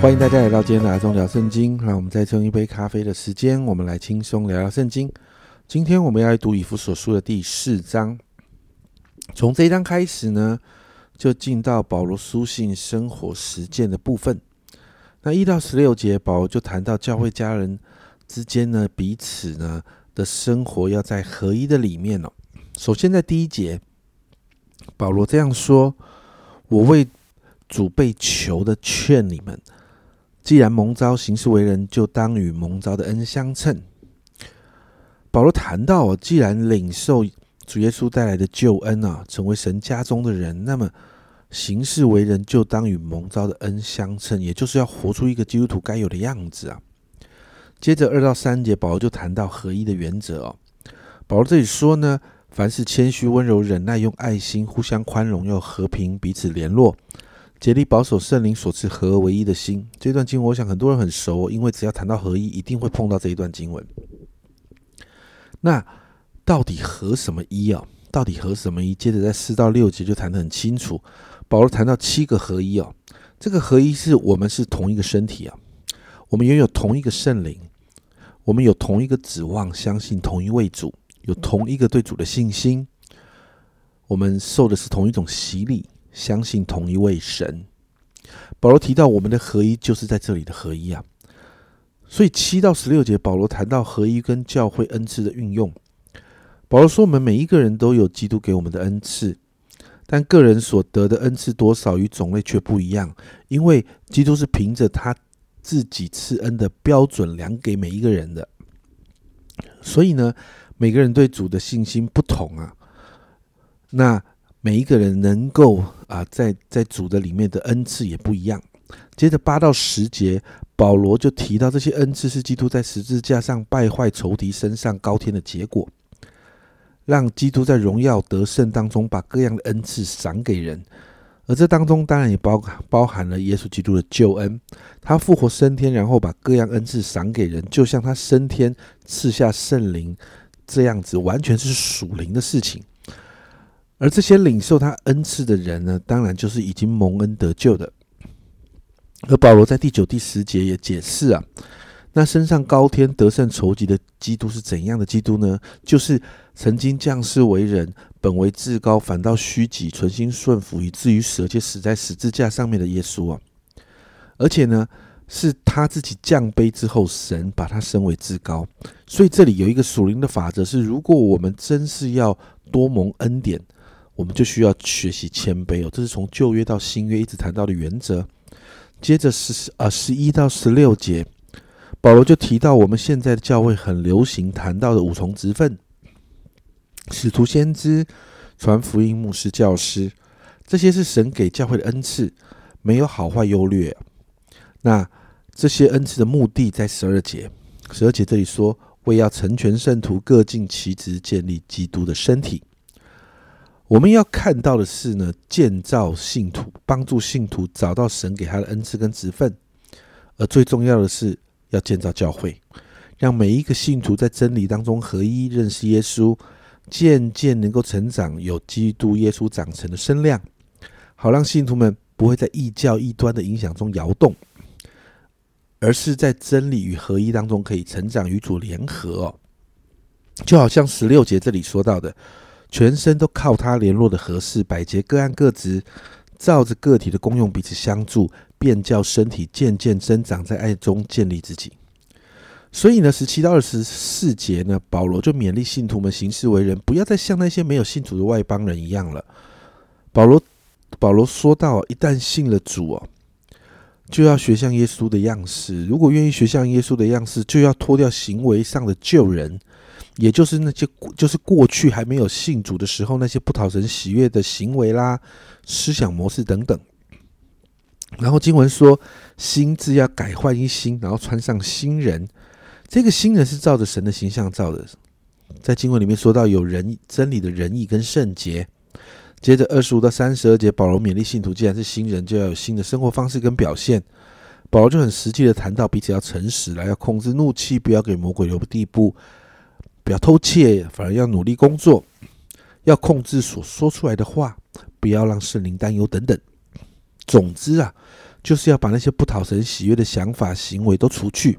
欢迎大家来到今天的阿忠聊圣经。让我们再用一杯咖啡的时间，我们来轻松聊聊圣经。今天我们要来读以弗所书的第四章。从这一章开始呢，就进到保罗书信生活实践的部分。那一到十六节，保罗就谈到教会家人之间呢，彼此呢的生活要在合一的里面哦。首先在第一节，保罗这样说：“我为主被求的劝你们。”既然蒙召行事为人，就当与蒙召的恩相称。保罗谈到，既然领受主耶稣带来的救恩啊，成为神家中的人，那么行事为人就当与蒙召的恩相称，也就是要活出一个基督徒该有的样子啊。接着二到三节，保罗就谈到合一的原则哦。保罗这里说呢，凡是谦虚、温柔、忍耐，用爱心互相宽容，又和平彼此联络。竭力保守圣灵所赐合而为一的心。这段经文，我想很多人很熟，因为只要谈到合一，一定会碰到这一段经文。那到底合什么一啊？到底合什么一？接着在四到六节就谈得很清楚。保罗谈到七个合一哦，这个合一是我们是同一个身体啊，我们拥有同一个圣灵，我们有同一个指望，相信同一位主，有同一个对主的信心，我们受的是同一种洗礼。相信同一位神，保罗提到我们的合一就是在这里的合一啊。所以七到十六节，保罗谈到合一跟教会恩赐的运用。保罗说，我们每一个人都有基督给我们的恩赐，但个人所得的恩赐多少与种类却不一样，因为基督是凭着他自己赐恩的标准量给每一个人的。所以呢，每个人对主的信心不同啊。那每一个人能够啊，在在主的里面的恩赐也不一样。接着八到十节，保罗就提到这些恩赐是基督在十字架上败坏仇敌、身上高天的结果，让基督在荣耀得胜当中把各样的恩赐赏给人。而这当中当然也包包含了耶稣基督的救恩，他复活升天，然后把各样恩赐赏给人，就像他升天赐下圣灵这样子，完全是属灵的事情。而这些领受他恩赐的人呢，当然就是已经蒙恩得救的。而保罗在第九、第十节也解释啊，那身上高天得胜仇敌的基督是怎样的基督呢？就是曾经降世为人，本为至高，反倒虚己，存心顺服，以至于死，而且死在十字架上面的耶稣啊。而且呢，是他自己降卑之后，神把他升为至高。所以这里有一个属灵的法则，是如果我们真是要多蒙恩典。我们就需要学习谦卑哦，这是从旧约到新约一直谈到的原则。接着十啊十一到十六节，保罗就提到我们现在的教会很流行谈到的五重职分：使徒、先知、传福音、牧师、教师，这些是神给教会的恩赐，没有好坏优劣。那这些恩赐的目的在十二节，十二节这里说，为要成全圣徒，各尽其职，建立基督的身体。我们要看到的是呢，建造信徒，帮助信徒找到神给他的恩赐跟职分，而最重要的是要建造教会，让每一个信徒在真理当中合一，认识耶稣，渐渐能够成长，有基督耶稣长成的身量，好让信徒们不会在异教异端的影响中摇动，而是在真理与合一当中可以成长，与主联合哦，就好像十六节这里说到的。全身都靠他联络的合适，百节各按各职，照着个体的功用彼此相助，便叫身体渐渐增长，在爱中建立自己。所以呢，十七到二十四节呢，保罗就勉励信徒们行事为人，不要再像那些没有信主的外邦人一样了。保罗保罗说到，一旦信了主哦，就要学像耶稣的样式。如果愿意学像耶稣的样式，就要脱掉行为上的旧人。也就是那些，就是过去还没有信主的时候，那些不讨神喜悦的行为啦、思想模式等等。然后经文说，心智要改换一新，然后穿上新人。这个新人是照着神的形象造的。在经文里面说到有仁真理的仁义跟圣洁。接着二十五到三十二节，保罗勉励信徒，既然是新人，就要有新的生活方式跟表现。保罗就很实际的谈到，彼此要诚实来，要控制怒气，不要给魔鬼留地步。不要偷窃，反而要努力工作，要控制所说出来的话，不要让圣灵担忧等等。总之啊，就是要把那些不讨神喜悦的想法、行为都除去。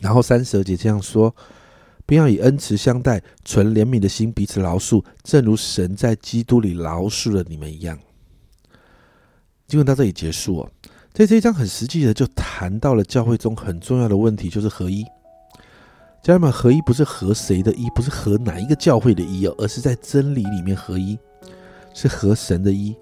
然后三十二节这样说，并要以恩慈相待，存怜悯的心彼此饶恕，正如神在基督里饶恕了你们一样。经文到这里结束哦，在这一章很实际的就谈到了教会中很重要的问题，就是合一。家人们，合一不是和谁的一，不是和哪一个教会的一哦，而是在真理里面合一，是和神的一。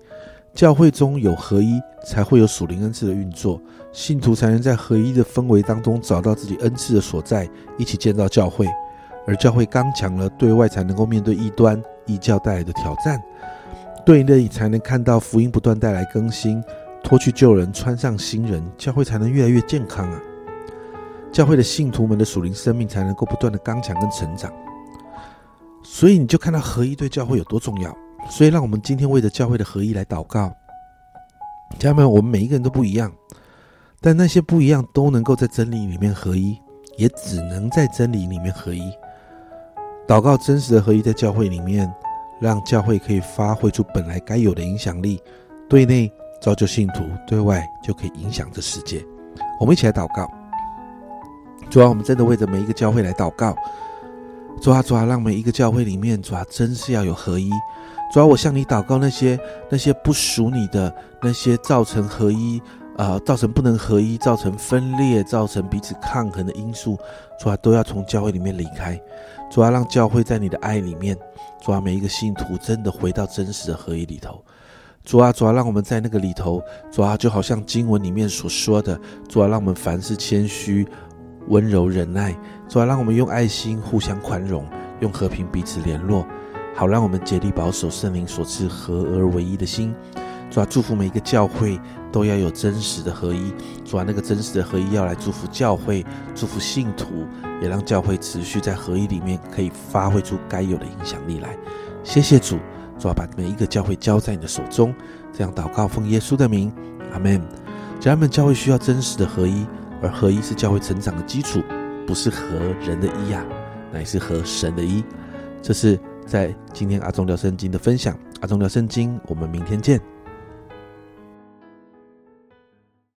教会中有合一，才会有属灵恩赐的运作，信徒才能在合一的氛围当中找到自己恩赐的所在，一起建造教会。而教会刚强了，对外才能够面对异端、异教带来的挑战，对内才能看到福音不断带来更新，脱去旧人，穿上新人，教会才能越来越健康啊！教会的信徒们的属灵生命才能够不断的刚强跟成长。所以你就看到合一对教会有多重要。所以，让我们今天为着教会的合一来祷告。家人们，我们每一个人都不一样，但那些不一样都能够在真理里面合一，也只能在真理里面合一。祷告真实的合一在教会里面，让教会可以发挥出本来该有的影响力，对内造就信徒，对外就可以影响这世界。我们一起来祷告。主啊，我们真的为着每一个教会来祷告。主啊，主啊，让每一个教会里面，主啊，真是要有合一。主要我向你祷告，那些那些不属你的，那些造成合一，啊，造成不能合一，造成分裂，造成彼此抗衡的因素，主啊，都要从教会里面离开。主啊，让教会在你的爱里面，主啊，每一个信徒真的回到真实的合一里头。主啊，主啊，让我们在那个里头，主啊，就好像经文里面所说的，主啊，让我们凡事谦虚、温柔、忍耐。主啊，让我们用爱心互相宽容，用和平彼此联络。好，让我们竭力保守圣灵所赐合而为一的心。主啊，祝福每一个教会都要有真实的合一。主啊，那个真实的合一要来祝福教会，祝福信徒，也让教会持续在合一里面可以发挥出该有的影响力来。谢谢主，主啊，把每一个教会交在你的手中。这样祷告，奉耶稣的名，阿门。家人们，教会需要真实的合一，而合一是教会成长的基础，不是合人的一呀，乃是合神的一。这是。在今天阿忠聊圣经的分享，阿忠聊圣经，我们明天见。